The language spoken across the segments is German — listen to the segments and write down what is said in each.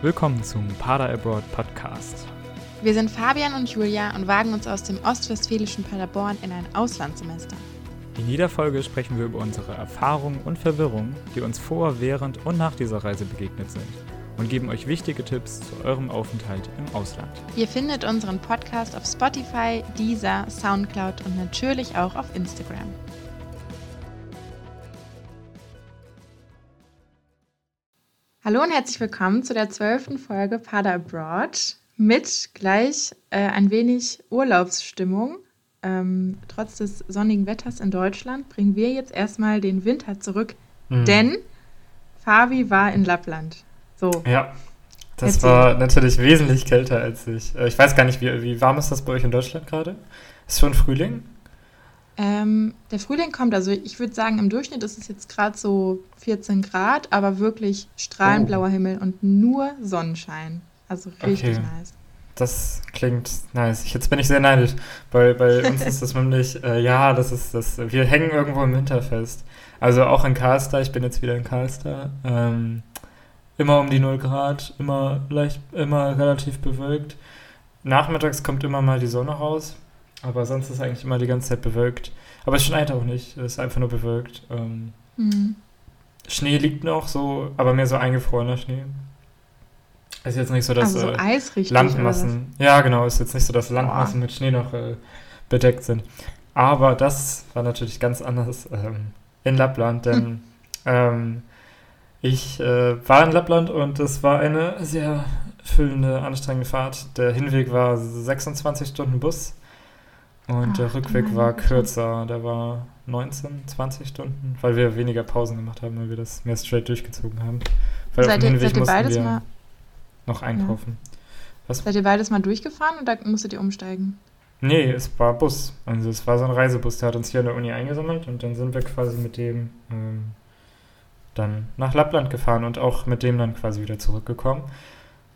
Willkommen zum Pader Abroad Podcast. Wir sind Fabian und Julia und wagen uns aus dem ostwestfälischen Paderborn in ein Auslandssemester. In jeder Folge sprechen wir über unsere Erfahrungen und Verwirrungen, die uns vor, während und nach dieser Reise begegnet sind und geben euch wichtige Tipps zu eurem Aufenthalt im Ausland. Ihr findet unseren Podcast auf Spotify, Deezer, Soundcloud und natürlich auch auf Instagram. Hallo und herzlich willkommen zu der zwölften Folge Pader Abroad mit gleich äh, ein wenig Urlaubsstimmung. Ähm, trotz des sonnigen Wetters in Deutschland bringen wir jetzt erstmal den Winter zurück, mhm. denn Fabi war in Lappland. So. Ja, das Erzähl. war natürlich wesentlich kälter als ich. Äh, ich weiß gar nicht, wie, wie warm ist das bei euch in Deutschland gerade? Ist schon Frühling? Ähm, der Frühling kommt, also ich würde sagen, im Durchschnitt ist es jetzt gerade so 14 Grad, aber wirklich strahlend oh. blauer Himmel und nur Sonnenschein. Also richtig okay. nice. Das klingt nice. Jetzt bin ich sehr neidisch. Bei, bei uns ist das nämlich, äh, ja, das ist das. Wir hängen irgendwo im Winter fest. Also auch in Karlstar, ich bin jetzt wieder in Karlstar. Ähm, immer um die 0 Grad, immer leicht, immer relativ bewölkt. Nachmittags kommt immer mal die Sonne raus. Aber sonst ist eigentlich immer die ganze Zeit bewölkt. Aber es schneit auch nicht, es ist einfach nur bewölkt. Ähm, mhm. Schnee liegt noch so, aber mehr so eingefrorener Schnee. Ist jetzt nicht so, dass also so äh, Eis Landmassen. Ja, genau, ist jetzt nicht so, dass Landmassen Boah. mit Schnee noch äh, bedeckt sind. Aber das war natürlich ganz anders ähm, in Lappland, denn hm. ähm, ich äh, war in Lappland und es war eine sehr füllende, anstrengende Fahrt. Der Hinweg war 26 Stunden Bus und Ach, der Rückweg war kürzer, der war 19, 20 Stunden, weil wir weniger Pausen gemacht haben, weil wir das mehr straight durchgezogen haben. Weil seid, ihr, seid ihr beides mal noch einkaufen. Ja. Seid ihr beides mal durchgefahren oder musstet ihr umsteigen? Nee, es war Bus. Also es war so ein Reisebus, der hat uns hier an der Uni eingesammelt und dann sind wir quasi mit dem ähm, dann nach Lappland gefahren und auch mit dem dann quasi wieder zurückgekommen.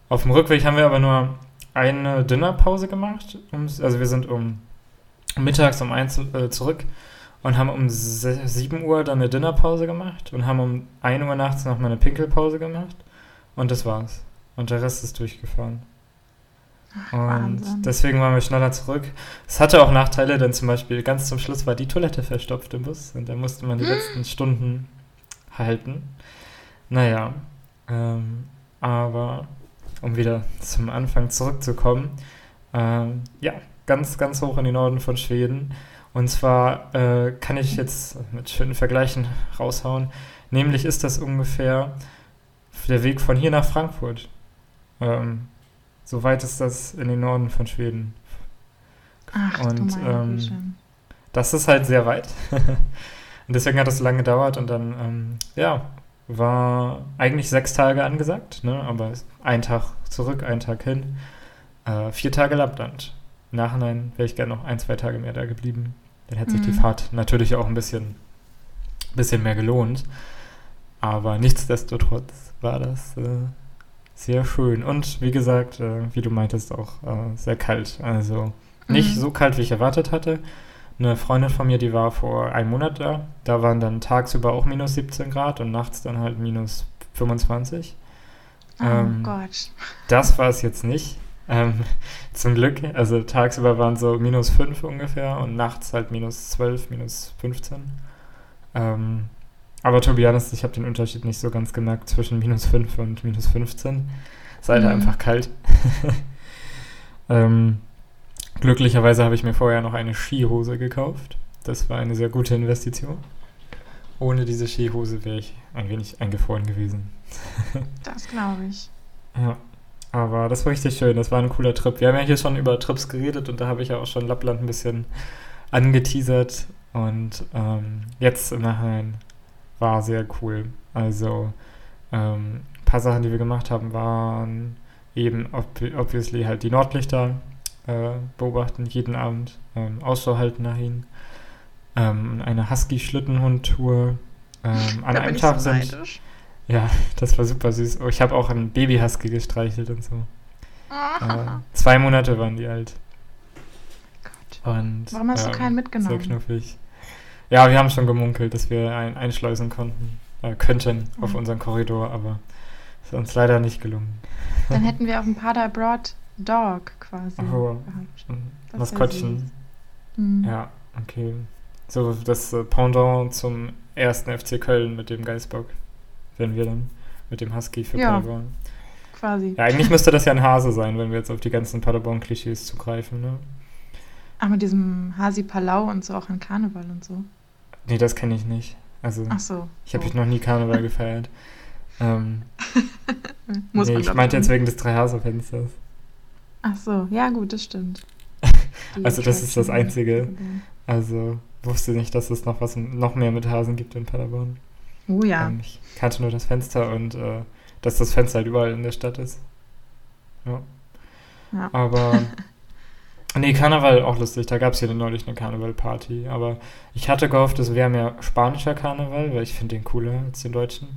Auf dem Rückweg haben wir aber nur eine Dinnerpause gemacht. Also wir sind um mittags um eins äh, zurück und haben um 7 Uhr dann eine Dinnerpause gemacht und haben um 1 Uhr nachts noch mal eine Pinkelpause gemacht und das war's. Und der Rest ist durchgefahren. Ach, und Wahnsinn. deswegen waren wir schneller zurück. Es hatte auch Nachteile, denn zum Beispiel ganz zum Schluss war die Toilette verstopft im Bus und da musste man die hm. letzten Stunden halten. Naja, ähm, aber um wieder zum Anfang zurückzukommen, ähm, ja, ganz, ganz hoch in den Norden von Schweden. Und zwar äh, kann ich jetzt mit schönen Vergleichen raushauen. Nämlich ist das ungefähr der Weg von hier nach Frankfurt. Ähm, so weit ist das in den Norden von Schweden. Ach, und ähm, das ist halt sehr weit. und deswegen hat das so lange gedauert und dann, ähm, ja, war eigentlich sechs Tage angesagt, ne? aber ein Tag zurück, ein Tag hin, äh, vier Tage Lappland. Im Nachhinein wäre ich gerne noch ein, zwei Tage mehr da geblieben. Dann hätte mhm. sich die mhm. Fahrt natürlich auch ein bisschen, bisschen mehr gelohnt. Aber nichtsdestotrotz war das äh, sehr schön. Und wie gesagt, äh, wie du meintest, auch äh, sehr kalt. Also nicht mhm. so kalt, wie ich erwartet hatte. Eine Freundin von mir, die war vor einem Monat da. Da waren dann tagsüber auch minus 17 Grad und nachts dann halt minus 25. Oh ähm, Gott. Das war es jetzt nicht. Ähm, zum Glück, also tagsüber waren so minus 5 ungefähr und nachts halt minus 12, minus 15. Ähm, aber to be honest, ich habe den Unterschied nicht so ganz gemerkt zwischen minus 5 und minus 15. Es halt mhm. einfach kalt. ähm, glücklicherweise habe ich mir vorher noch eine Skihose gekauft. Das war eine sehr gute Investition. Ohne diese Skihose wäre ich ein wenig eingefroren gewesen. das glaube ich. Ja. Aber das war richtig schön, das war ein cooler Trip. Wir haben ja hier schon über Trips geredet und da habe ich ja auch schon Lappland ein bisschen angeteasert. Und ähm, jetzt im Nachhinein war sehr cool. Also ähm, ein paar Sachen, die wir gemacht haben, waren eben ob obviously halt die Nordlichter äh, beobachten, jeden Abend ähm, Ausschau halten nach ihnen. Ähm, eine Husky-Schlittenhund-Tour. Ähm, an einem Tag so sind. Neidisch ja, das war super süß. Oh, ich habe auch einen Babyhusky gestreichelt und so. äh, zwei Monate waren die alt. Gott. Und, Warum hast ähm, du keinen mitgenommen? Sehr knuffig. Ja, wir haben schon gemunkelt, dass wir einen einschleusen konnten, äh, könnten mhm. auf unseren Korridor, aber Ist uns leider nicht gelungen. Dann hätten wir auf dem Pader Abroad Dog quasi Oh. gehabt. Mhm. Das Maskottchen. süß. Mhm. Ja, okay. So das äh, Pendant zum ersten FC Köln mit dem Geißbock. Wenn wir dann mit dem Husky für Ja. Paderborn. Quasi. Ja, eigentlich müsste das ja ein Hase sein, wenn wir jetzt auf die ganzen Paderborn-Klischees zugreifen, ne? Ach, mit diesem Hasi Palau und so auch an Karneval und so. Nee, das kenne ich nicht. Also, Ach so. ich habe so. noch nie Karneval gefeiert. Ähm, Muss nee, man ich meinte jetzt wegen des Drei-Hase-Fensters. Ach so, ja gut, das stimmt. Also das ist das. Einzige. Also wusste nicht, dass es noch was noch mehr mit Hasen gibt in Paderborn. Oh ja. Ähm, ich kannte nur das Fenster und äh, dass das Fenster halt überall in der Stadt ist. Ja. Ja. Aber nee, Karneval auch lustig. Da gab es hier neulich eine Karnevalparty. Aber ich hatte gehofft, es wäre mehr spanischer Karneval, weil ich finde den cooler als den deutschen.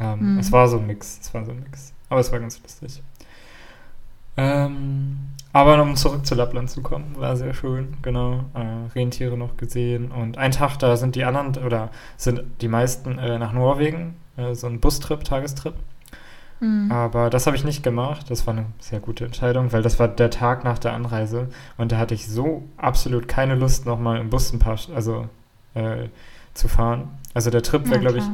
Ähm, Mhm. Es war so ein Mix. Es war so ein Mix. Aber es war ganz lustig. Ähm, aber um zurück zu Lappland zu kommen, war sehr schön, genau. Äh, Rentiere noch gesehen. Und ein Tag, da sind die anderen, oder sind die meisten äh, nach Norwegen, äh, so ein Bustrip, Tagestrip. Mhm. Aber das habe ich nicht gemacht. Das war eine sehr gute Entscheidung, weil das war der Tag nach der Anreise. Und da hatte ich so absolut keine Lust, nochmal im Bus ein paar, also äh, zu fahren. Also der Trip wäre, glaube ich,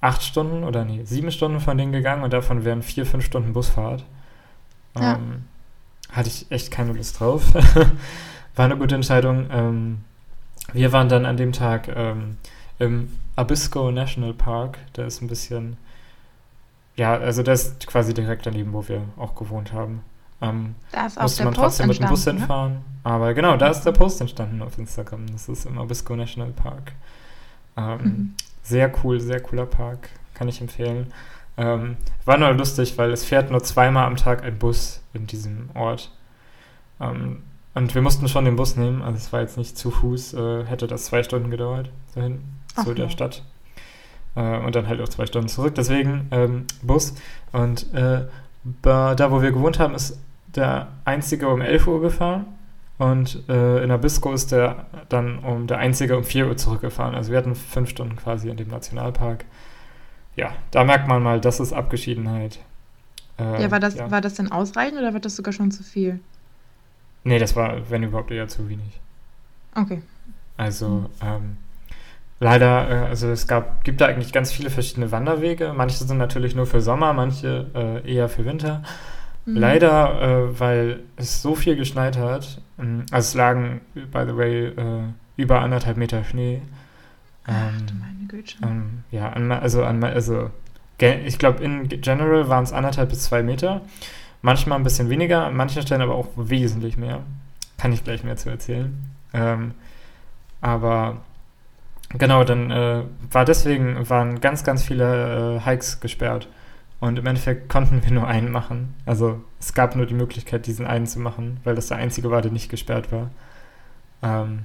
acht Stunden oder nee, sieben Stunden von denen gegangen und davon wären vier, fünf Stunden Busfahrt. Ja. Hatte ich echt keine Lust drauf. War eine gute Entscheidung. Ähm, wir waren dann an dem Tag ähm, im Abisko National Park. Der ist ein bisschen, ja, also der ist quasi direkt daneben, wo wir auch gewohnt haben. Ähm, Da ist musste man Post trotzdem mit dem Bus ne? hinfahren. Aber genau, da ist der Post entstanden auf Instagram. Das ist im Abisko National Park. Ähm, Mhm. Sehr cool, sehr cooler Park. Kann ich empfehlen. Ähm, war nur lustig, weil es fährt nur zweimal am Tag ein Bus in diesem Ort. Ähm, und wir mussten schon den Bus nehmen, also es war jetzt nicht zu Fuß, äh, hätte das zwei Stunden gedauert, dahin, zu Ach der ja. Stadt. Äh, und dann halt auch zwei Stunden zurück, deswegen ähm, Bus. Und äh, da, wo wir gewohnt haben, ist der einzige um 11 Uhr gefahren. Und äh, in Abisko ist der dann um der einzige um 4 Uhr zurückgefahren. Also wir hatten fünf Stunden quasi in dem Nationalpark. Ja, da merkt man mal, das ist Abgeschiedenheit. Äh, Ja, war das, ja. war das denn ausreichend oder war das sogar schon zu viel? Nee, das war, wenn überhaupt, eher zu wenig. Okay. Also, ähm, leider, äh, also es gab, gibt da eigentlich ganz viele verschiedene Wanderwege. Manche sind natürlich nur für Sommer, manche äh, eher für Winter. Mhm. Leider, äh, weil es so viel geschneit hat, ähm, also es lagen, by the way, äh, über anderthalb Meter Schnee. Ach Ähm, meine Güte. ähm, ja, an, also, an, also ich glaube, in general waren es anderthalb bis zwei Meter. Manchmal ein bisschen weniger, an manchen Stellen aber auch wesentlich mehr. Kann ich gleich mehr zu erzählen. Ähm, aber genau, dann äh, war deswegen, waren ganz, ganz viele äh, Hikes gesperrt. Und im Endeffekt konnten wir nur einen machen. Also es gab nur die Möglichkeit, diesen einen zu machen, weil das der einzige war, der nicht gesperrt war. Ähm,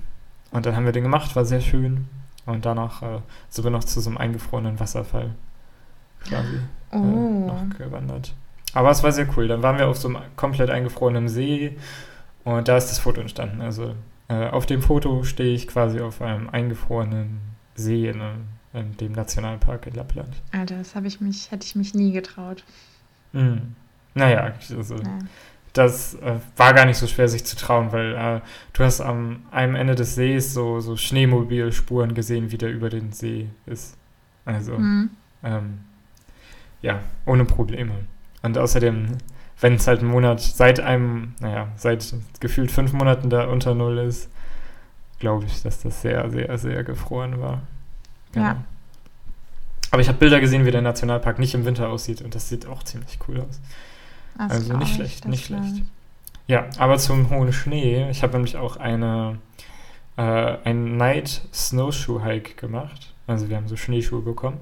und dann haben wir den gemacht, war sehr schön. Und danach äh, sind wir noch zu so einem eingefrorenen Wasserfall quasi äh, Oh. noch gewandert. Aber es war sehr cool. Dann waren wir auf so einem komplett eingefrorenen See und da ist das Foto entstanden. Also äh, auf dem Foto stehe ich quasi auf einem eingefrorenen See in, einem- in dem Nationalpark in Lappland. Alter, das habe ich mich, hätte ich mich nie getraut. Mhm. Naja, also Ja. Das äh, war gar nicht so schwer, sich zu trauen, weil äh, du hast am einem Ende des Sees so, so Schneemobilspuren gesehen, wie der über den See ist. Also, Mhm. ähm, ja, ohne Probleme. Und außerdem, wenn es halt einen Monat seit einem, naja, seit gefühlt fünf Monaten da unter Null ist, glaube ich, dass das sehr, sehr, sehr gefroren war. Genau. Ja. Aber ich habe Bilder gesehen, wie der Nationalpark nicht im Winter aussieht und das sieht auch ziemlich cool aus. Das Also nicht ich, schlecht, nicht schlecht. ich. Ja, aber zum hohen Schnee. Ich habe nämlich auch eine, äh, einen Night Snowshoe Hike gemacht. Also wir haben so Schneeschuhe bekommen.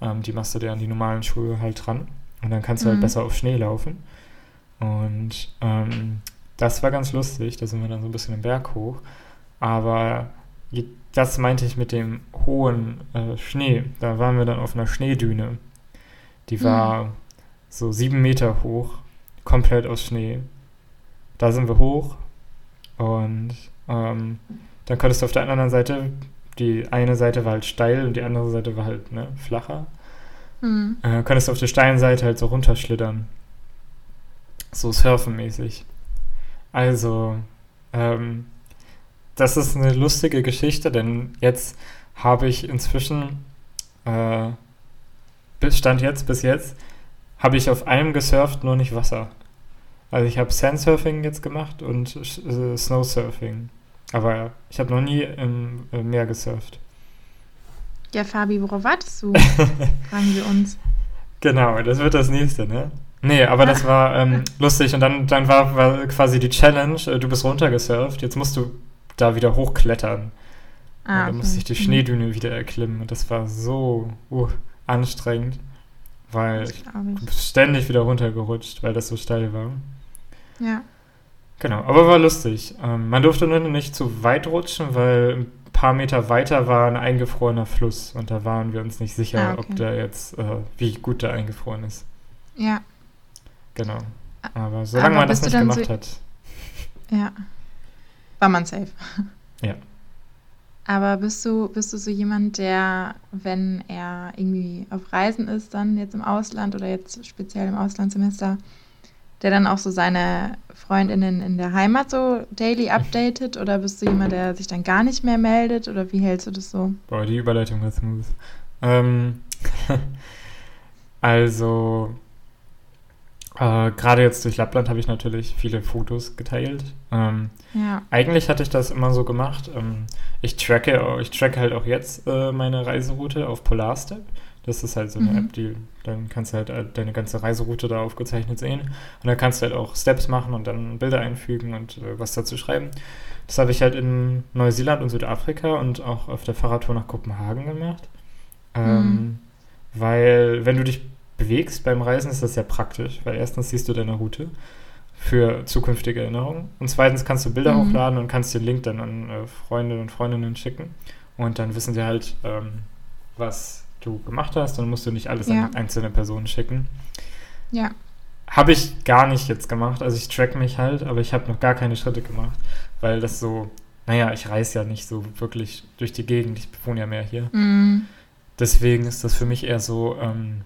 Ähm, die machst du dir an die normalen Schuhe halt dran. Und dann kannst du halt Mhm. besser auf Schnee laufen. Und ähm, das war ganz lustig. Da sind wir dann so ein bisschen den Berg hoch. Aber das meinte ich mit dem hohen äh, Schnee. Da waren wir dann auf einer Schneedüne. Die Mhm. So sieben Meter hoch, komplett aus Schnee. Da sind wir hoch und ähm, dann konntest du auf der anderen Seite, die eine Seite war halt steil und die andere Seite war halt ne, flacher. mhm. äh, konntest du auf der Steinseite halt so runterschlittern. So surfenmäßig. Also, ähm, das ist eine lustige Geschichte, denn jetzt habe ich inzwischen, äh, Stand jetzt, bis jetzt, habe ich auf einem gesurft, nur nicht Wasser. Also ich habe Sandsurfing jetzt gemacht und äh, Snowsurfing. Aber ich habe noch nie im äh, Meer gesurft. Ja, Fabi, worauf wartest du? Fragen wir uns. Genau, das wird das nächste, ne? Nee, aber das war ähm, lustig und dann, dann war, war, quasi die Challenge, äh, du bist runtergesurft, jetzt musst du da wieder hochklettern. Ah, okay. Da musste ich die mhm. Schneedüne wieder erklimmen und das war so uh, anstrengend, weil ich bist ständig wieder runtergerutscht, weil das so steil war. Ja. Genau, aber war lustig. Ähm, man durfte nur nicht zu weit rutschen, weil ein paar Meter weiter war ein eingefrorener Fluss und da waren wir uns nicht sicher, ah, okay. ob der jetzt, äh, wie gut der eingefroren ist. Ja. Genau. Aber solange Aber man das nicht gemacht so, hat. Ja. War man safe. Ja. Aber bist du, bist du so jemand, der, wenn er irgendwie auf Reisen ist, dann jetzt im Ausland oder jetzt speziell im Auslandssemester, der dann auch so seine Freundinnen in der Heimat so daily updatet? Oder bist du jemand, der sich dann gar nicht mehr meldet? Oder wie hältst du das so? Boah, die Überleitung war smooth. Ähm, also, äh, Gerade jetzt durch Lappland habe ich natürlich viele Fotos geteilt. Ähm, ja. Eigentlich hatte ich das immer so gemacht. Ähm, ich tracke, ich tracke halt auch jetzt äh, meine Reiseroute auf Polarstep. Das ist halt so eine mhm. App, die dann kannst du halt äh, deine ganze Reiseroute da aufgezeichnet sehen. Und dann kannst du halt auch Steps machen und dann Bilder einfügen und äh, was dazu schreiben. Das habe ich halt in Neuseeland und Südafrika und auch auf der Fahrradtour nach Kopenhagen gemacht. Ähm, mhm. Weil, wenn du dich bewegst beim Reisen, ist das sehr praktisch, weil erstens siehst du deine Route für zukünftige Erinnerungen und zweitens kannst du Bilder mhm. hochladen und kannst den Link dann an äh, Freunde und Freundinnen schicken und dann wissen sie halt, ähm, was du gemacht hast und musst du nicht alles ja. an einzelne Personen schicken. Ja. Habe ich gar nicht jetzt gemacht, also ich track mich halt, aber ich habe noch gar keine Schritte gemacht, weil das so, naja, ich reise ja nicht so wirklich durch die Gegend, ich wohne ja mehr hier. Mhm. Deswegen ist das für mich eher so, ähm,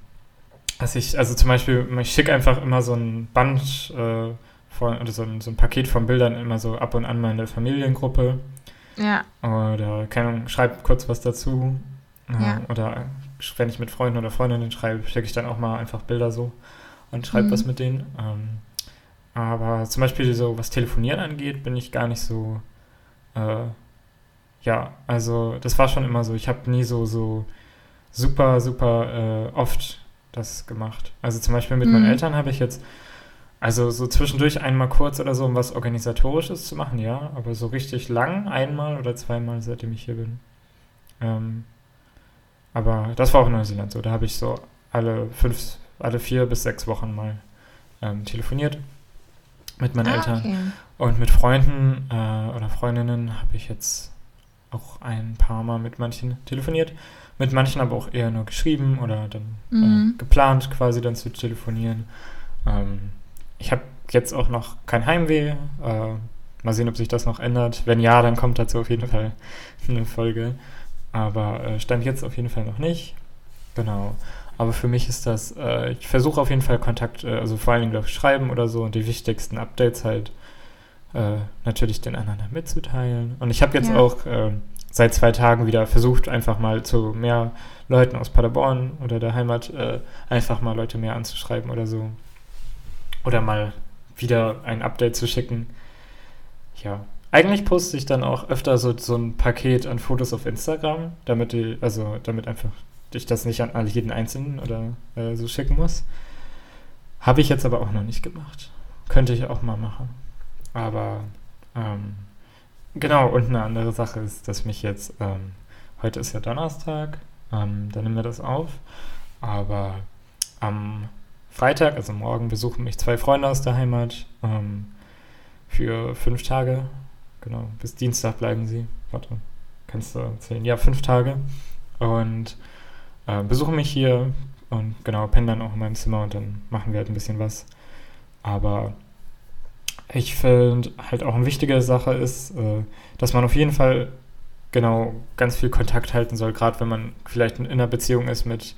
dass ich, also zum Beispiel, ich schicke einfach immer so ein Band äh, von, oder so ein, so ein Paket von Bildern immer so ab und an meine Familiengruppe. Ja. Oder, keine Ahnung, schreib kurz was dazu. Äh, ja. Oder wenn ich mit Freunden oder Freundinnen schreibe, schicke ich dann auch mal einfach Bilder so und schreibe mhm. was mit denen. Ähm, aber zum Beispiel so, was Telefonieren angeht, bin ich gar nicht so, äh, ja, also das war schon immer so. Ich habe nie so, so super, super äh, oft das gemacht. Also zum Beispiel mit mhm. meinen Eltern habe ich jetzt, also so zwischendurch einmal kurz oder so, um was Organisatorisches zu machen, ja, aber so richtig lang, einmal oder zweimal, seitdem ich hier bin. Ähm, aber das war auch in Neuseeland so. Da habe ich so alle fünf, alle vier bis sechs Wochen mal ähm, telefoniert mit meinen ah, Eltern. Okay. Und mit Freunden äh, oder Freundinnen habe ich jetzt auch ein paar Mal mit manchen telefoniert. Mit manchen aber auch eher nur geschrieben oder dann äh, mhm. äh, geplant, quasi dann zu telefonieren. Ähm, ich habe jetzt auch noch kein Heimweh. Äh, mal sehen, ob sich das noch ändert. Wenn ja, dann kommt dazu auf jeden Fall eine Folge. Aber äh, stand jetzt auf jeden Fall noch nicht. Genau. Aber für mich ist das, äh, ich versuche auf jeden Fall Kontakt, äh, also vor allen Dingen durch Schreiben oder so und die wichtigsten Updates halt äh, natürlich den anderen mitzuteilen. Und ich habe jetzt ja. auch äh, seit zwei Tagen wieder versucht, einfach mal zu mehr Leuten aus Paderborn oder der Heimat äh, einfach mal Leute mehr anzuschreiben oder so. Oder mal wieder ein Update zu schicken. Ja. Eigentlich poste ich dann auch öfter so, so ein Paket an Fotos auf Instagram, damit die, also damit einfach ich das nicht an jeden Einzelnen oder äh, so schicken muss. Habe ich jetzt aber auch noch nicht gemacht. Könnte ich auch mal machen. Aber ähm, Genau, und eine andere Sache ist, dass mich jetzt, ähm, heute ist ja Donnerstag, ähm, da nehmen wir das auf, aber am Freitag, also morgen, besuchen mich zwei Freunde aus der Heimat ähm, für fünf Tage. Genau, bis Dienstag bleiben sie. Warte, kannst du erzählen? Ja, fünf Tage. Und äh, besuchen mich hier und genau, pennen dann auch in meinem Zimmer und dann machen wir halt ein bisschen was. Aber ich finde halt auch eine wichtige Sache ist, äh, dass man auf jeden Fall genau ganz viel Kontakt halten soll, gerade wenn man vielleicht in einer Beziehung ist mit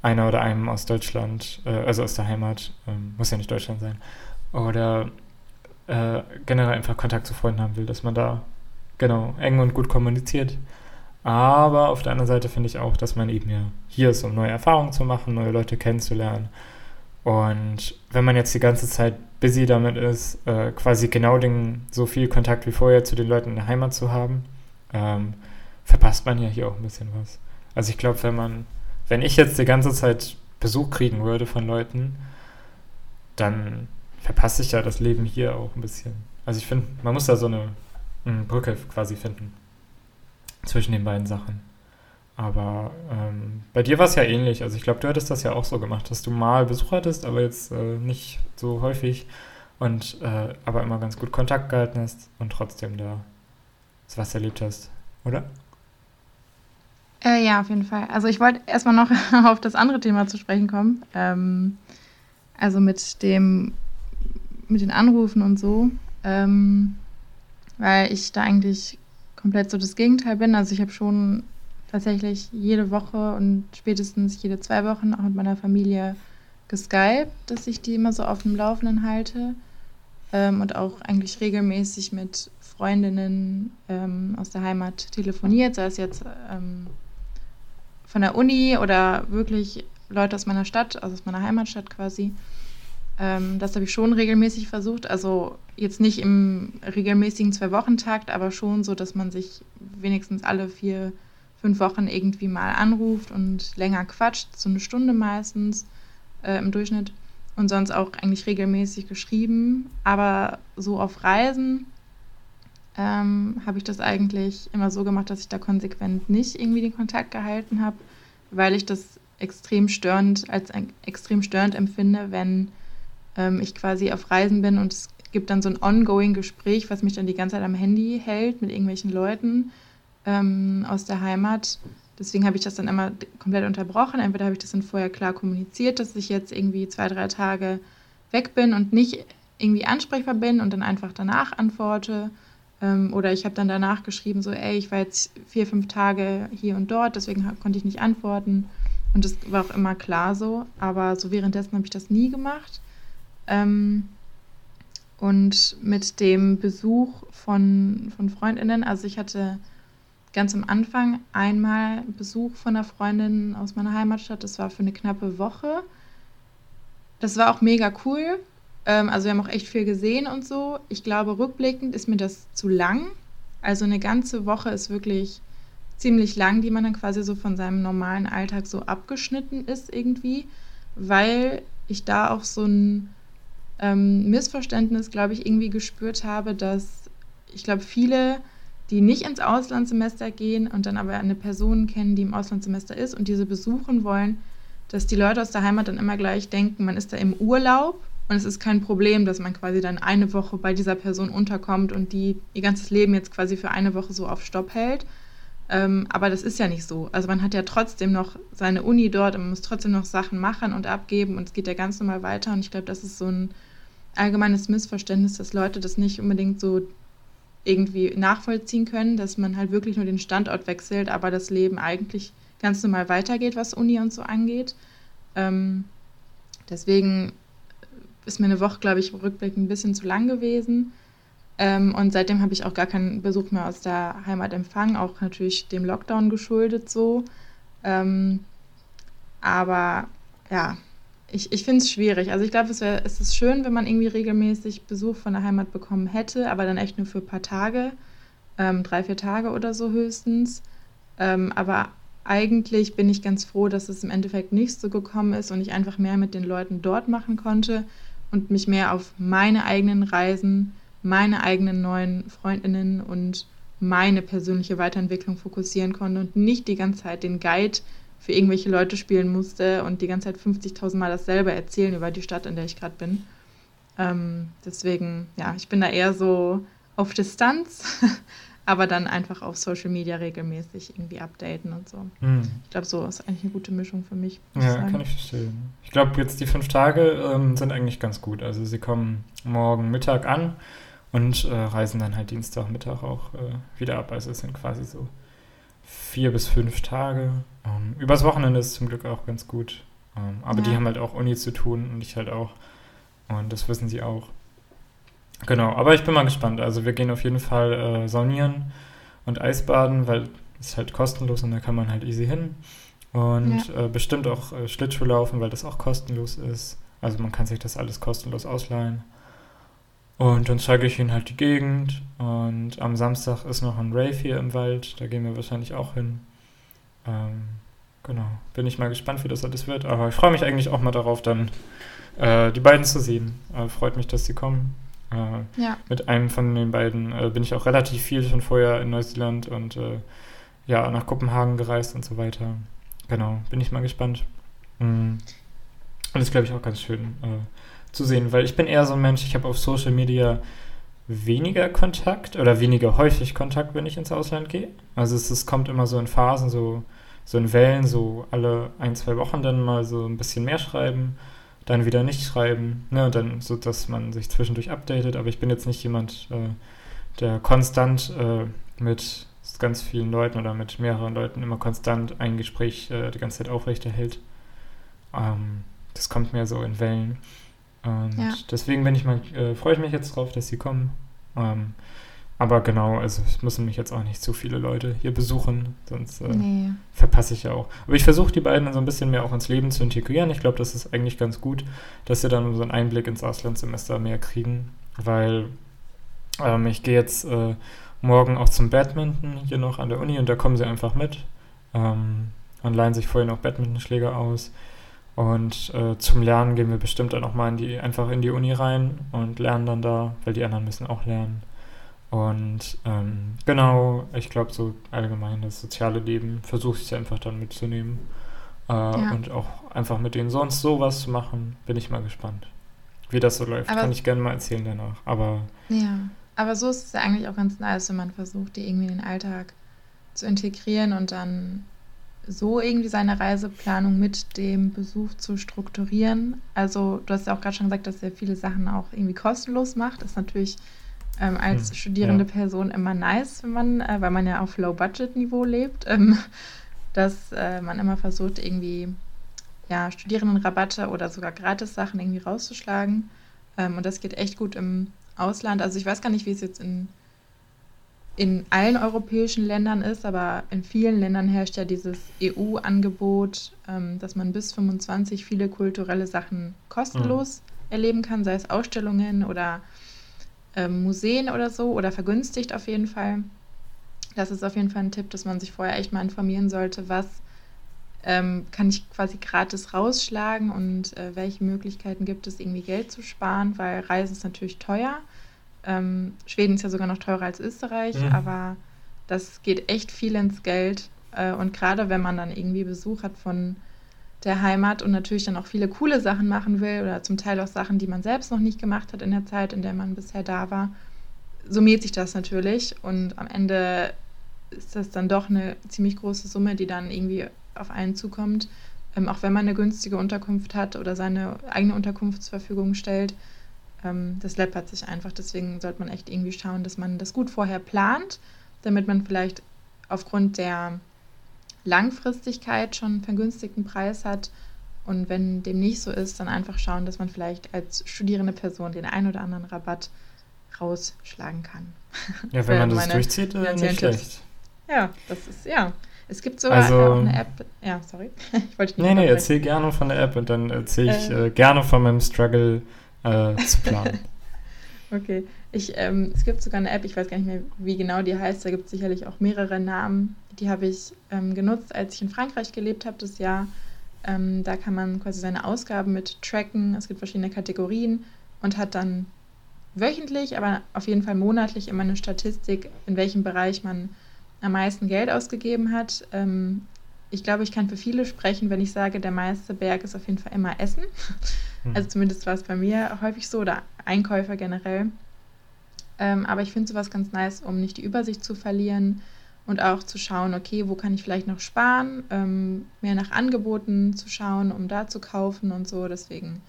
einer oder einem aus Deutschland, äh, also aus der Heimat, ähm, muss ja nicht Deutschland sein, oder äh, generell einfach Kontakt zu Freunden haben will, dass man da genau eng und gut kommuniziert. Aber auf der anderen Seite finde ich auch, dass man eben ja hier ist, um neue Erfahrungen zu machen, neue Leute kennenzulernen. Und wenn man jetzt die ganze Zeit busy damit ist, äh, quasi genau den, so viel Kontakt wie vorher zu den Leuten in der Heimat zu haben, ähm, verpasst man ja hier auch ein bisschen was. Also ich glaube, wenn man, wenn ich jetzt die ganze Zeit Besuch kriegen würde von Leuten, dann verpasse ich ja das Leben hier auch ein bisschen. Also ich finde, man muss da so eine, eine Brücke quasi finden zwischen den beiden Sachen. Aber ähm, bei dir war es ja ähnlich. Also ich glaube, du hattest das ja auch so gemacht, dass du mal Besuch hattest, aber jetzt äh, nicht so häufig und äh, aber immer ganz gut Kontakt gehalten hast und trotzdem da was erlebt hast, oder? Äh, ja, auf jeden Fall. Also ich wollte erstmal noch auf das andere Thema zu sprechen kommen. Ähm, also mit dem, mit den Anrufen und so. Ähm, weil ich da eigentlich komplett so das Gegenteil bin. Also ich habe schon tatsächlich jede Woche und spätestens jede zwei Wochen auch mit meiner Familie geskypt, dass ich die immer so auf dem Laufenden halte. Ähm, und auch eigentlich regelmäßig mit Freundinnen ähm, aus der Heimat telefoniert, sei es jetzt ähm, von der Uni oder wirklich Leute aus meiner Stadt, also aus meiner Heimatstadt quasi. Ähm, das habe ich schon regelmäßig versucht. Also jetzt nicht im regelmäßigen Zwei-Wochen-Takt, aber schon so, dass man sich wenigstens alle vier, fünf Wochen irgendwie mal anruft und länger quatscht, so eine Stunde meistens äh, im Durchschnitt. Und sonst auch eigentlich regelmäßig geschrieben. Aber so auf Reisen ähm, habe ich das eigentlich immer so gemacht, dass ich da konsequent nicht irgendwie den Kontakt gehalten habe, weil ich das extrem störend, als extrem störend empfinde, wenn ähm, ich quasi auf Reisen bin und es gibt dann so ein ongoing Gespräch, was mich dann die ganze Zeit am Handy hält mit irgendwelchen Leuten ähm, aus der Heimat. Deswegen habe ich das dann immer komplett unterbrochen. Entweder habe ich das dann vorher klar kommuniziert, dass ich jetzt irgendwie zwei, drei Tage weg bin und nicht irgendwie ansprechbar bin und dann einfach danach antworte. Ähm, oder ich habe dann danach geschrieben, so, ey, ich war jetzt vier, fünf Tage hier und dort, deswegen konnte ich nicht antworten. Und das war auch immer klar so. Aber so währenddessen habe ich das nie gemacht. Ähm, und mit dem Besuch von, von Freundinnen, also ich hatte ganz am Anfang einmal Besuch von einer Freundin aus meiner Heimatstadt. Das war für eine knappe Woche. Das war auch mega cool. Ähm, also wir haben auch echt viel gesehen und so. Ich glaube, rückblickend ist mir das zu lang. Also eine ganze Woche ist wirklich ziemlich lang, die man dann quasi so von seinem normalen Alltag so abgeschnitten ist irgendwie, weil ich da auch so ein ähm, Missverständnis, glaube ich, irgendwie gespürt habe, dass ich glaube, viele, die nicht ins Auslandssemester gehen und dann aber eine Person kennen, die im Auslandssemester ist und diese besuchen wollen, dass die Leute aus der Heimat dann immer gleich denken, man ist da im Urlaub und es ist kein Problem, dass man quasi dann eine Woche bei dieser Person unterkommt und die ihr ganzes Leben jetzt quasi für eine Woche so auf Stopp hält. Ähm, aber das ist ja nicht so. Also man hat ja trotzdem noch seine Uni dort und man muss trotzdem noch Sachen machen und abgeben und es geht ja ganz normal weiter. Und ich glaube, das ist so ein allgemeines Missverständnis, dass Leute das nicht unbedingt so irgendwie nachvollziehen können, dass man halt wirklich nur den Standort wechselt, aber das Leben eigentlich ganz normal weitergeht, was Uni und so angeht. Ähm, deswegen ist mir eine Woche, glaube ich, rückblickend ein bisschen zu lang gewesen. Ähm, und seitdem habe ich auch gar keinen Besuch mehr aus der Heimat empfangen, auch natürlich dem Lockdown geschuldet so. Ähm, aber ja, ich, ich finde es schwierig. Also ich glaube, es, es ist schön, wenn man irgendwie regelmäßig Besuch von der Heimat bekommen hätte, aber dann echt nur für ein paar Tage, ähm, drei, vier Tage oder so höchstens. Ähm, aber eigentlich bin ich ganz froh, dass es im Endeffekt nicht so gekommen ist und ich einfach mehr mit den Leuten dort machen konnte und mich mehr auf meine eigenen Reisen, meine eigenen neuen Freundinnen und meine persönliche Weiterentwicklung fokussieren konnte und nicht die ganze Zeit den Guide für irgendwelche Leute spielen musste und die ganze Zeit 50.000 Mal dasselbe erzählen über die Stadt, in der ich gerade bin. Ähm, deswegen, ja, ich bin da eher so auf Distanz, aber dann einfach auf Social Media regelmäßig irgendwie updaten und so. Hm. Ich glaube, so ist eigentlich eine gute Mischung für mich. Ja, kann ich verstehen. Ich glaube, jetzt die fünf Tage ähm, sind eigentlich ganz gut. Also sie kommen morgen Mittag an und äh, reisen dann halt Dienstagmittag auch äh, wieder ab. Also es sind quasi so vier bis fünf Tage. Ähm, übers Wochenende ist zum Glück auch ganz gut Ähm, aber ja. die haben halt auch Uni zu tun und ich halt auch. Und das wissen sie auch. Genau, aber ich bin mal gespannt. Also wir gehen auf jeden Fall äh, saunieren und Eisbaden, weil es halt kostenlos und da kann man halt easy hin. Und ja. äh, bestimmt auch äh, Schlittschuh laufen, weil das auch kostenlos ist. Also man kann sich das alles kostenlos ausleihen. Und dann zeige ich ihnen halt die Gegend. Und am Samstag ist noch ein Rave hier im Wald. Da gehen wir wahrscheinlich auch hin. Ähm, genau. Bin ich mal gespannt, wie das alles wird. Aber ich freue mich eigentlich auch mal darauf, dann äh, die beiden zu sehen. Äh, freut mich, dass sie kommen. Äh, ja. Mit einem von den beiden äh, bin ich auch relativ viel schon vorher in Neuseeland und äh, ja, nach Kopenhagen gereist und so weiter. Genau, bin ich mal gespannt. Mhm. Und das glaube ich auch ganz schön äh, zu sehen, weil ich bin eher so ein Mensch, ich habe auf Social Media weniger Kontakt oder weniger häufig Kontakt, wenn ich ins Ausland gehe. Also es, es kommt immer so in Phasen, so, so in Wellen, so alle ein, zwei Wochen dann mal so ein bisschen mehr schreiben, dann wieder nicht schreiben, ne, und dann so, dass man sich zwischendurch updatet, aber ich bin jetzt nicht jemand, äh, der konstant äh, mit ganz vielen Leuten oder mit mehreren Leuten immer konstant ein Gespräch äh, die ganze Zeit aufrechterhält. Ähm, das kommt mehr so in Wellen. Und ja. deswegen bin ich mal, äh, freue ich mich jetzt drauf, dass sie kommen. Ähm, aber genau, also es müssen mich jetzt auch nicht zu viele Leute hier besuchen, sonst äh, nee. verpasse ich ja auch. Aber ich versuche die beiden so ein bisschen mehr auch ins Leben zu integrieren. Ich glaube, das ist eigentlich ganz gut, dass sie dann so einen Einblick ins Auslandssemester mehr kriegen, weil ähm, ich gehe jetzt äh, morgen auch zum Badminton hier noch an der Uni und da kommen sie einfach mit ähm, und leihen sich vorhin auch Badmintonschläger aus. Und äh, zum Lernen gehen wir bestimmt dann auch mal in die, einfach in die Uni rein und lernen dann da, weil die anderen müssen auch lernen. Und ähm, genau, ich glaube, so allgemein das soziale Leben versuche ich einfach dann mitzunehmen. Äh, ja. Und auch einfach mit denen sonst sowas zu machen, bin ich mal gespannt. Wie das so läuft, Aber kann ich gerne mal erzählen danach. Aber ja, aber so ist es ja eigentlich auch ganz nice, wenn man versucht, die irgendwie in den Alltag zu integrieren und dann so irgendwie seine Reiseplanung mit dem Besuch zu strukturieren. Also du hast ja auch gerade schon gesagt, dass er viele Sachen auch irgendwie kostenlos macht. Das ist natürlich ähm, als hm, studierende ja. Person immer nice, wenn man, äh, weil man ja auf Low-Budget-Niveau lebt, ähm, dass äh, man immer versucht, irgendwie ja, Studierendenrabatte oder sogar Gratis-Sachen irgendwie rauszuschlagen. Ähm, und das geht echt gut im Ausland. Also ich weiß gar nicht, wie es jetzt in in allen europäischen Ländern ist, aber in vielen Ländern herrscht ja dieses EU-Angebot, ähm, dass man bis 25 viele kulturelle Sachen kostenlos mhm. erleben kann, sei es Ausstellungen oder ähm, Museen oder so oder vergünstigt auf jeden Fall. Das ist auf jeden Fall ein Tipp, dass man sich vorher echt mal informieren sollte, was ähm, kann ich quasi gratis rausschlagen und äh, welche Möglichkeiten gibt es, irgendwie Geld zu sparen, weil Reisen ist natürlich teuer. Ähm, Schweden ist ja sogar noch teurer als Österreich, mhm. aber das geht echt viel ins Geld. Äh, und gerade wenn man dann irgendwie Besuch hat von der Heimat und natürlich dann auch viele coole Sachen machen will oder zum Teil auch Sachen, die man selbst noch nicht gemacht hat in der Zeit, in der man bisher da war, summiert sich das natürlich. Und am Ende ist das dann doch eine ziemlich große Summe, die dann irgendwie auf einen zukommt. Ähm, auch wenn man eine günstige Unterkunft hat oder seine eigene Unterkunft zur Verfügung stellt, ähm, das läppert sich einfach. Deswegen sollte man echt irgendwie schauen, dass man das gut vorher plant, damit man vielleicht aufgrund der Langfristigkeit schon einen vergünstigten Preis hat. Und wenn dem nicht so ist, dann einfach schauen, dass man vielleicht als studierende Person den ein oder anderen Rabatt rausschlagen kann. Ja, wenn man das durchzieht, äh, nicht schlecht. Ja, das ist, ja. Es gibt sogar also, auch eine App. Ja, sorry. ich wollte nicht Nee, nee, erzähl gerne von der App und dann erzähle ich äh, äh, gerne von meinem Struggle äh, zu planen. okay. Ich, ähm, es gibt sogar eine App, ich weiß gar nicht mehr, wie genau die heißt. Da gibt es sicherlich auch mehrere Namen. Die habe ich ähm, genutzt, als ich in Frankreich gelebt habe, das Jahr. Ähm, da kann man quasi seine Ausgaben mit tracken. Es gibt verschiedene Kategorien und hat dann wöchentlich, aber auf jeden Fall monatlich immer eine Statistik, in welchem Bereich man am meisten Geld ausgegeben hat. Ähm, ich glaube, ich kann für viele sprechen, wenn ich sage, der meiste Berg ist auf jeden Fall immer Essen. Mhm. Also zumindest war es bei mir häufig so oder Einkäufer generell. Ähm, aber ich finde sowas ganz nice, um nicht die Übersicht zu verlieren und auch zu schauen, okay, wo kann ich vielleicht noch sparen, ähm, mehr nach Angeboten zu schauen, um da zu kaufen und so. Deswegen,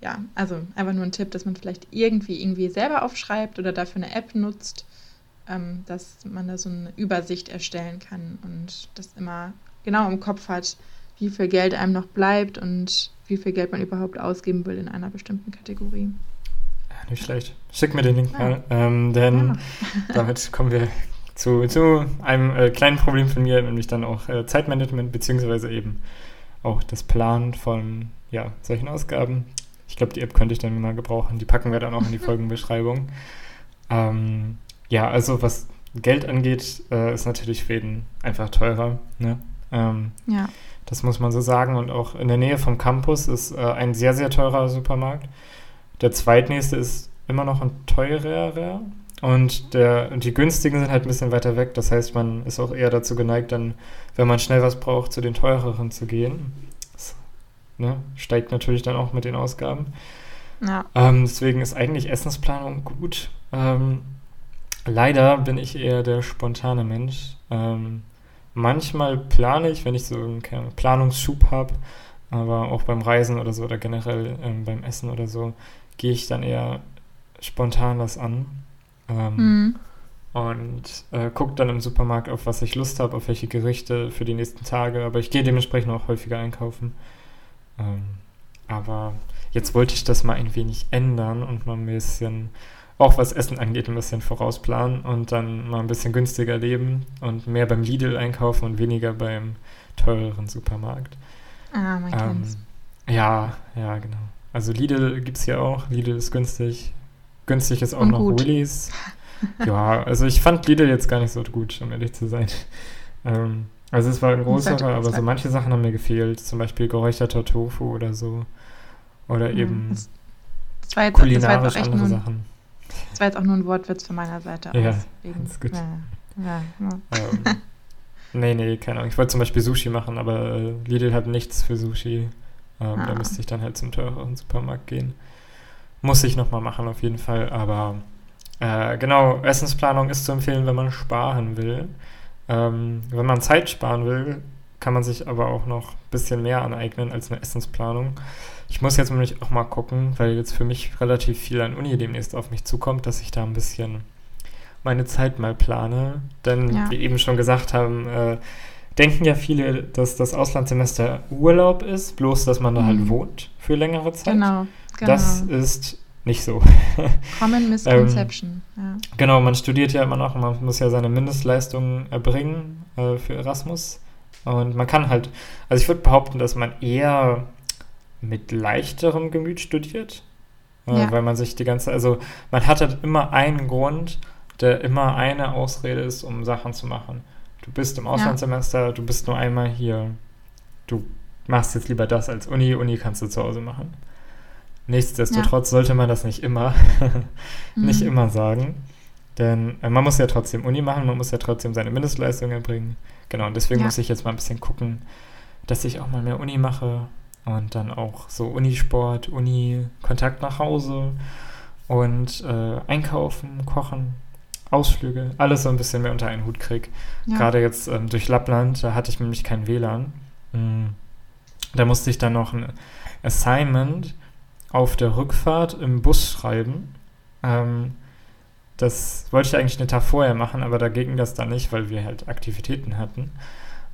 ja, also einfach nur ein Tipp, dass man vielleicht irgendwie irgendwie selber aufschreibt oder dafür eine App nutzt, ähm, dass man da so eine Übersicht erstellen kann und das immer genau im Kopf hat, wie viel Geld einem noch bleibt und wie viel Geld man überhaupt ausgeben will in einer bestimmten Kategorie. Ja, nicht schlecht. Schick mir den Link ja. mal, ähm, denn ja. damit kommen wir zu, zu einem äh, kleinen Problem von mir, nämlich dann auch äh, Zeitmanagement, beziehungsweise eben auch das Planen von ja, solchen Ausgaben. Ich glaube, die App könnte ich dann mal gebrauchen. Die packen wir dann auch in die Folgenbeschreibung. Ähm, ja, also was Geld angeht, äh, ist natürlich Schweden einfach teurer. Ne? Ähm, ja. Das muss man so sagen. Und auch in der Nähe vom Campus ist äh, ein sehr, sehr teurer Supermarkt. Der zweitnächste ist immer noch ein teurerer. Und der, die günstigen sind halt ein bisschen weiter weg. Das heißt, man ist auch eher dazu geneigt, dann, wenn man schnell was braucht, zu den teureren zu gehen. Das ne, steigt natürlich dann auch mit den Ausgaben. Ja. Ähm, deswegen ist eigentlich Essensplanung gut. Ähm, leider bin ich eher der spontane Mensch. Ähm, manchmal plane ich, wenn ich so einen Planungsschub habe, aber auch beim Reisen oder so oder generell ähm, beim Essen oder so, gehe ich dann eher spontan das an. Ähm, mhm. Und äh, gucke dann im Supermarkt, auf was ich Lust habe, auf welche Gerichte für die nächsten Tage. Aber ich gehe dementsprechend auch häufiger einkaufen. Ähm, aber jetzt wollte ich das mal ein wenig ändern und mal ein bisschen, auch was Essen angeht, ein bisschen vorausplanen und dann mal ein bisschen günstiger leben und mehr beim Lidl einkaufen und weniger beim teureren Supermarkt. Ah, man ähm, Ja, ja, genau. Also Lidl gibt es hier auch. Lidl ist günstig. Günstig ist auch und noch gut. Willys. ja, also ich fand Lidl jetzt gar nicht so gut, um ehrlich zu sein. Ähm, also es war ein großer, aber so manche Sachen haben mir gefehlt. Zum Beispiel geräucherter Tofu oder so. Oder mhm. eben das, das war jetzt, kulinarisch das war andere ein, Sachen. Das war jetzt auch nur ein Wortwitz von meiner Seite ja, aus. Wegen, ist gut. Ja, ja. Ähm, nee, nee, keine Ahnung. Ich wollte zum Beispiel Sushi machen, aber äh, Lidl hat nichts für Sushi. Ähm, ah. Da müsste ich dann halt zum teureren Supermarkt gehen. Muss ich nochmal machen auf jeden Fall, aber äh, genau, Essensplanung ist zu empfehlen, wenn man sparen will. Ähm, wenn man Zeit sparen will, kann man sich aber auch noch ein bisschen mehr aneignen als eine Essensplanung. Ich muss jetzt nämlich auch mal gucken, weil jetzt für mich relativ viel an Uni demnächst auf mich zukommt, dass ich da ein bisschen meine Zeit mal plane. Denn, ja. wie eben schon gesagt haben, äh, denken ja viele, dass das Auslandssemester Urlaub ist, bloß dass man da halt mhm. wohnt für längere Zeit. Genau, genau. Das ist nicht so. Common Misconception. ähm, ja. Genau, man studiert ja immer noch und man muss ja seine Mindestleistungen erbringen äh, für Erasmus. Und man kann halt, also ich würde behaupten, dass man eher mit leichterem Gemüt studiert, äh, ja. weil man sich die ganze, also man hat halt immer einen Grund, der immer eine Ausrede ist, um Sachen zu machen. Du bist im Auslandssemester, ja. du bist nur einmal hier. Du machst jetzt lieber das als Uni. Uni kannst du zu Hause machen. Nichtsdestotrotz ja. sollte man das nicht immer, nicht mhm. immer sagen. Denn äh, man muss ja trotzdem Uni machen, man muss ja trotzdem seine Mindestleistung erbringen. Genau, und deswegen ja. muss ich jetzt mal ein bisschen gucken, dass ich auch mal mehr Uni mache und dann auch so Unisport, Uni, Kontakt nach Hause und äh, einkaufen, kochen, Ausflüge, alles so ein bisschen mehr unter einen Hut kriege. Ja. Gerade jetzt ähm, durch Lappland, da hatte ich nämlich kein WLAN. Mhm. Da musste ich dann noch ein Assignment auf der Rückfahrt im Bus schreiben. Ähm, das wollte ich eigentlich einen Tag vorher machen, aber da ging das dann nicht, weil wir halt Aktivitäten hatten.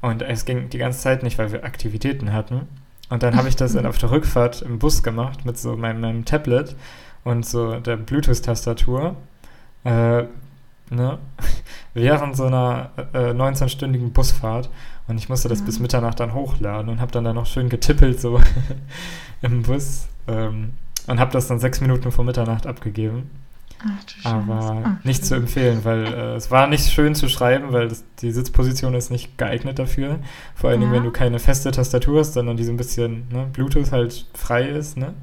Und es ging die ganze Zeit nicht, weil wir Aktivitäten hatten. Und dann habe ich das dann auf der Rückfahrt im Bus gemacht mit so meinem, meinem Tablet und so der Bluetooth-Tastatur. Äh, ne? während so einer äh, 19-stündigen Busfahrt. Und ich musste das ja. bis Mitternacht dann hochladen und habe dann da noch schön getippelt so im Bus ähm, und habe das dann sechs Minuten vor Mitternacht abgegeben. Ach, Aber Ach, nicht zu empfehlen, weil äh, es war nicht schön zu schreiben, weil das, die Sitzposition ist nicht geeignet dafür. Vor allen Dingen, ja. wenn du keine feste Tastatur hast, sondern die so ein bisschen ne, Bluetooth halt frei ist. Ne?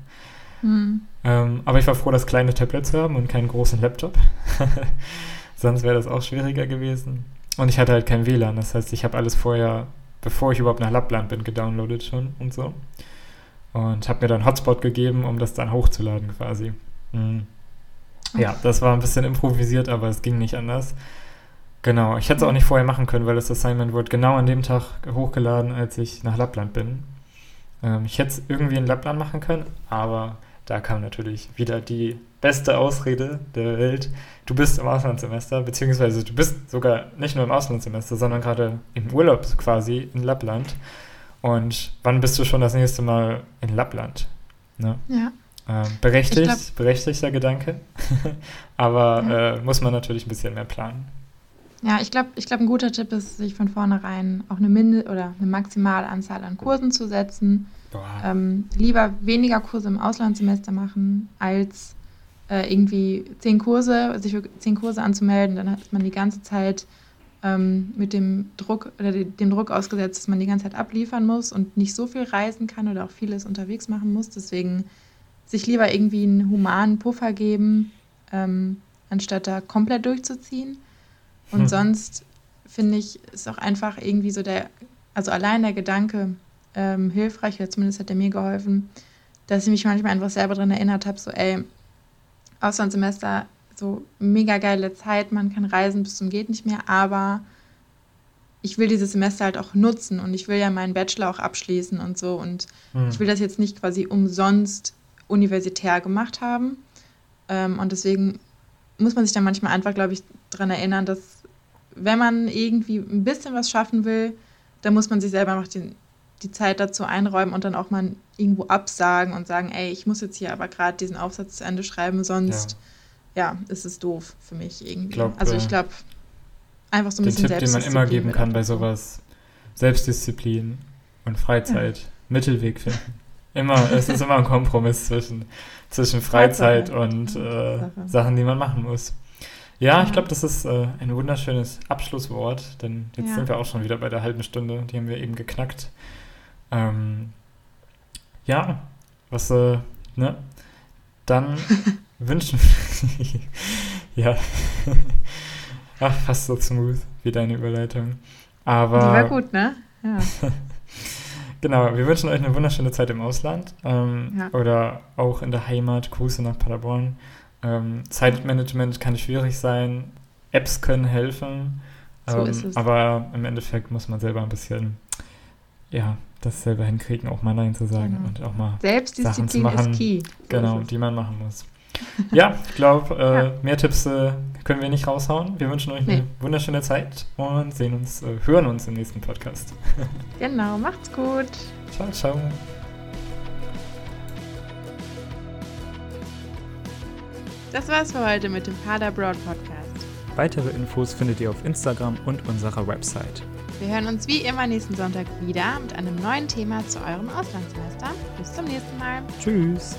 Hm. Ähm, aber ich war froh, das kleine Tablet zu haben und keinen großen Laptop. Sonst wäre das auch schwieriger gewesen. Und ich hatte halt kein WLAN. Das heißt, ich habe alles vorher, bevor ich überhaupt nach Lappland bin, gedownloadet schon und so. Und habe mir dann Hotspot gegeben, um das dann hochzuladen quasi. Mhm. Ja, das war ein bisschen improvisiert, aber es ging nicht anders. Genau, ich hätte es auch nicht vorher machen können, weil das Assignment wurde genau an dem Tag hochgeladen, als ich nach Lappland bin. Ähm, ich hätte es irgendwie in Lappland machen können, aber da kam natürlich wieder die beste Ausrede der Welt. Du bist im Auslandssemester, beziehungsweise du bist sogar nicht nur im Auslandssemester, sondern gerade im Urlaub quasi in Lappland. Und wann bist du schon das nächste Mal in Lappland? Ne? Ja. Ähm, berechtigt, glaub- berechtigter Gedanke. Aber Ja. äh, muss man natürlich ein bisschen mehr planen. Ja, ich glaube, ich glaub, ein guter Tipp ist, sich von vornherein auch eine Minde oder eine maximale Anzahl an Kursen zu setzen. Ähm, lieber weniger Kurse im Auslandssemester machen, als äh, irgendwie zehn Kurse, sich für zehn Kurse anzumelden. Dann hat man die ganze Zeit ähm, mit dem Druck oder de- dem Druck ausgesetzt, dass man die ganze Zeit abliefern muss und nicht so viel reisen kann oder auch vieles unterwegs machen muss. Deswegen sich lieber irgendwie einen humanen Puffer geben, ähm, anstatt da komplett durchzuziehen. Und Hm. sonst finde ich, ist auch einfach irgendwie so der, also allein der Gedanke ähm, hilfreich, oder zumindest hat er mir geholfen, dass ich mich manchmal einfach selber daran erinnert habe, so ey, Auslandssemester, so mega geile Zeit, man kann reisen bis zum geht nicht mehr, aber ich will dieses Semester halt auch nutzen und ich will ja meinen Bachelor auch abschließen und so und Hm. ich will das jetzt nicht quasi umsonst universitär gemacht haben. Ähm, und deswegen muss man sich dann manchmal einfach, glaube ich, daran erinnern, dass wenn man irgendwie ein bisschen was schaffen will, dann muss man sich selber noch den, die Zeit dazu einräumen und dann auch mal irgendwo absagen und sagen, ey, ich muss jetzt hier aber gerade diesen Aufsatz zu Ende schreiben, sonst ja, ist es doof für mich irgendwie. Glaub, also äh, ich glaube, einfach so ein bisschen Tipp, den man immer Selbstdisziplin geben kann bei sowas, Selbstdisziplin und Freizeit, Mittelweg finden. Immer, es ist immer ein Kompromiss zwischen, zwischen Freizeit und äh. Sachen, die man machen muss. Ja, ich glaube, das ist äh, ein wunderschönes Abschlusswort, denn jetzt Ja. sind wir auch schon wieder bei der halben Stunde, die haben wir eben geknackt. Ähm, ja, was, äh, ne? Dann wünschen ja, ach, fast so smooth wie deine Überleitung. Aber Die war gut, ne? Ja. Genau, wir wünschen euch eine wunderschöne Zeit im Ausland ähm, Ja. oder auch in der Heimat. Grüße nach Paderborn. Ähm, Zeitmanagement kann schwierig sein, Apps können helfen, So ähm, ist es. aber im Endeffekt muss man selber ein bisschen, ja, das selber hinkriegen, auch mal Nein zu sagen Genau. und auch mal Sachen zu Selbstdisziplin machen. ist key. So Genau, die man machen muss. Ja, ich glaube, äh, Ja. mehr Tipps äh, können wir nicht raushauen. Wir wünschen euch Nee. eine wunderschöne Zeit und sehen uns, äh, hören uns im nächsten Podcast. Genau, macht's gut. Ciao, ciao. Das war's für heute mit dem Pader Broad Podcast. Weitere Infos findet ihr auf Instagram und unserer Website. Wir hören uns wie immer nächsten Sonntag wieder mit einem neuen Thema zu eurem Auslandssemester. Bis zum nächsten Mal. Tschüss!